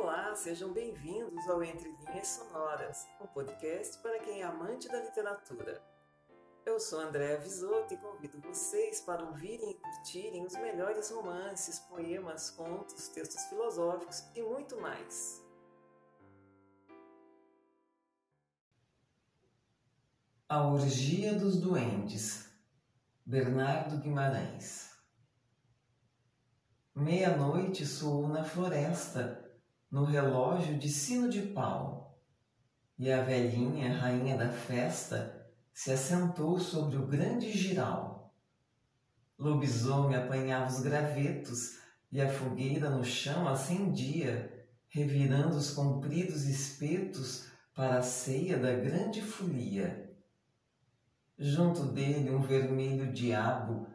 Olá, sejam bem-vindos ao Entre Linhas Sonoras, um podcast para quem é amante da literatura. Eu sou Andréa Visoto e convido vocês para ouvirem e curtirem os melhores romances, poemas, contos, textos filosóficos e muito mais. A Orgia dos Duendes, Bernardo Guimarães. Meia-noite soou na floresta, no relógio de sino de pau, e a velhinha, rainha da festa, se assentou sobre o grande giral. Lobisomem apanhava os gravetos e a fogueira no chão acendia, revirando os compridos espetos para a ceia da grande folia junto dele um vermelho diabo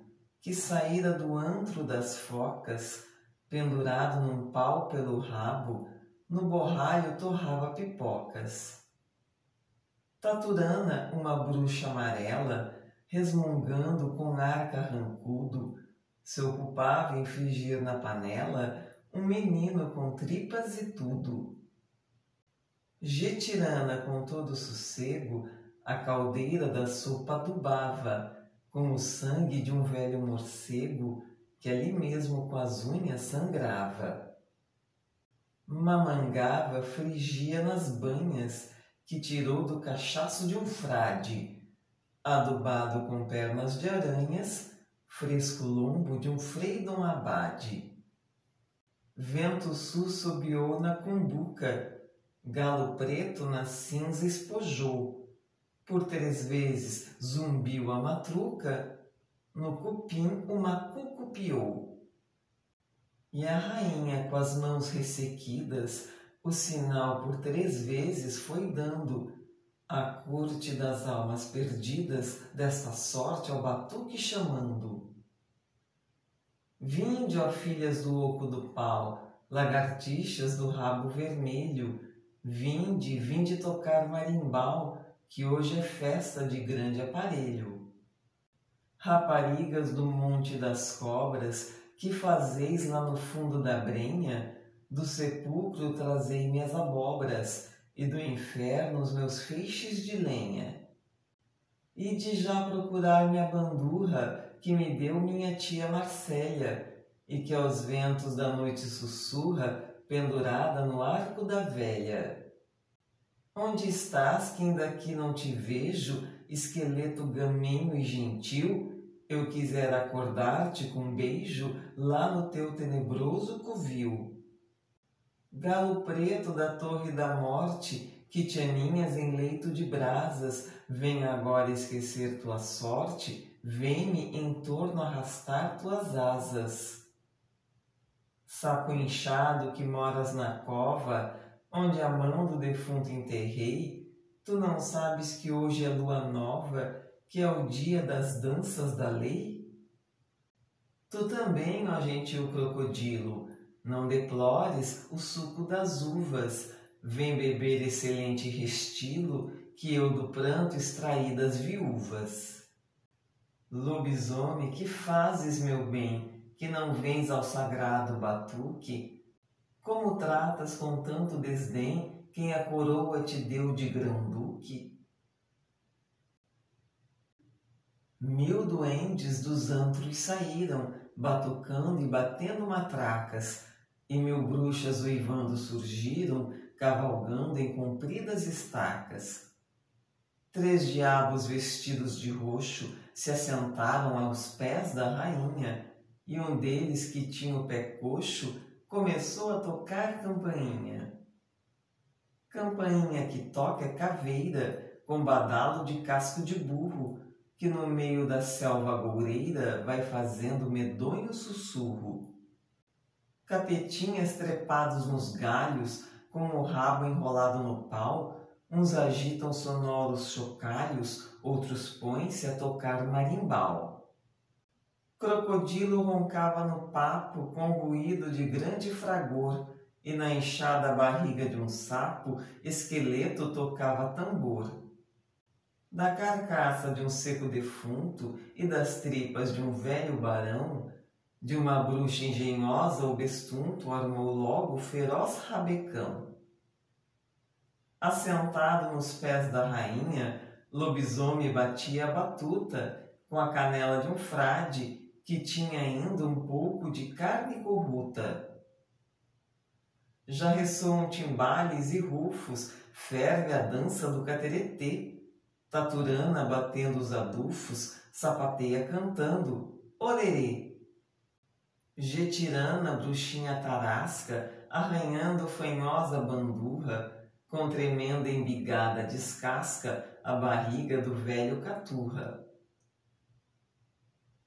que saíra do antro das focas, pendurado num pau pelo rabo, no borralho torrava pipocas. Taturana, uma bruxa amarela, resmungando com ar carrancudo, se ocupava em frigir na panela um menino com tripas e tudo. Getirana, com todo sossego, a caldeira da sopa adubava com o sangue de um velho morcego que ali mesmo com as unhas sangrava. Mamangava frigia nas banhas que tirou do cachaço de um frade, adubado com pernas de aranhas, fresco lombo de um frei dom abade. Vento sul sobiou na cumbuca, galo preto na cinza espojou, por três vezes zumbiu a matruca, no cupim uma cucupiou. E a rainha, com as mãos ressequidas, o sinal por três vezes foi dando, a corte das almas perdidas, desta sorte ao batuque chamando. Vinde, ó filhas do oco do pau, lagartixas do rabo vermelho, vinde, vinde tocar marimbau, que hoje é festa de grande aparelho. Raparigas do Monte das Cobras, que fazeis lá no fundo da brenha, do sepulcro trazei-me as abobras, e do inferno os meus feixes de lenha. E de já procurar-me a bandurra, que me deu minha tia Marcélia, e que aos ventos da noite sussurra, pendurada no arco da velha. Onde estás que ainda aqui não te vejo, esqueleto gamenho e gentil? Eu quisera acordar-te com um beijo lá no teu tenebroso covil. Galo preto da torre da morte, que te aninhas em leito de brasas, vem agora esquecer tua sorte, vem-me em torno arrastar tuas asas. Sapo inchado que moras na cova, onde a mão do defunto enterrei, tu não sabes que hoje é lua nova, que é o dia das danças da lei? Tu também, ó gentil crocodilo, não deplores o suco das uvas, vem beber excelente restilo, que eu do pranto extraí das viúvas. Lobisomem, que fazes, meu bem, que não vens ao sagrado batuque, como tratas com tanto desdém quem a coroa te deu de grão-duque? Mil duendes dos antros saíram, batucando e batendo matracas, e mil bruxas uivando surgiram, cavalgando em compridas estacas. Três diabos vestidos de roxo se assentaram aos pés da rainha, e um deles que tinha o pé coxo começou a tocar campainha. Campainha que toca caveira, com badalo de casco de burro, que no meio da selva goureira vai fazendo medonho sussurro. Capetinhas trepados nos galhos, com o rabo enrolado no pau, uns agitam sonoros chocalhos, outros põem-se a tocar marimbau. Crocodilo roncava no papo com ruído de grande fragor, e na inchada barriga de um sapo, esqueleto tocava tambor. Da carcaça de um seco defunto e das tripas de um velho barão, De uma bruxa engenhosa o bestunto armou logo feroz rabecão. Assentado nos pés da rainha, lobisomem batia a batuta com a canela de um frade que tinha ainda um pouco de carne corruta. Já ressoam timbales e rufos, ferve a dança do cateretê. Taturana batendo os adufos, sapateia cantando, orerê. Getirana, bruxinha tarasca, arranhando fanhosa bandurra, com tremenda embigada descasca a barriga do velho caturra.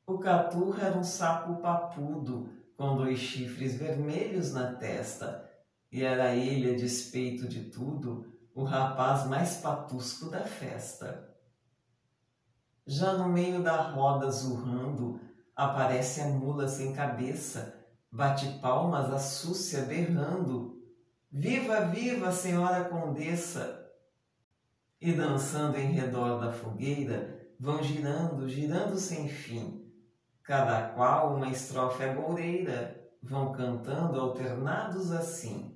O caturra era um sapo papudo, com dois chifres vermelhos na testa, e era ele, a despeito de tudo, o rapaz mais patusco da festa. Já no meio da roda zurrando, Aparece a mula sem cabeça, bate palmas a súcia berrando. Viva, viva, senhora condessa! E dançando em redor da fogueira, vão girando, girando sem fim. Cada qual uma estrofe agoureira, vão cantando alternados assim.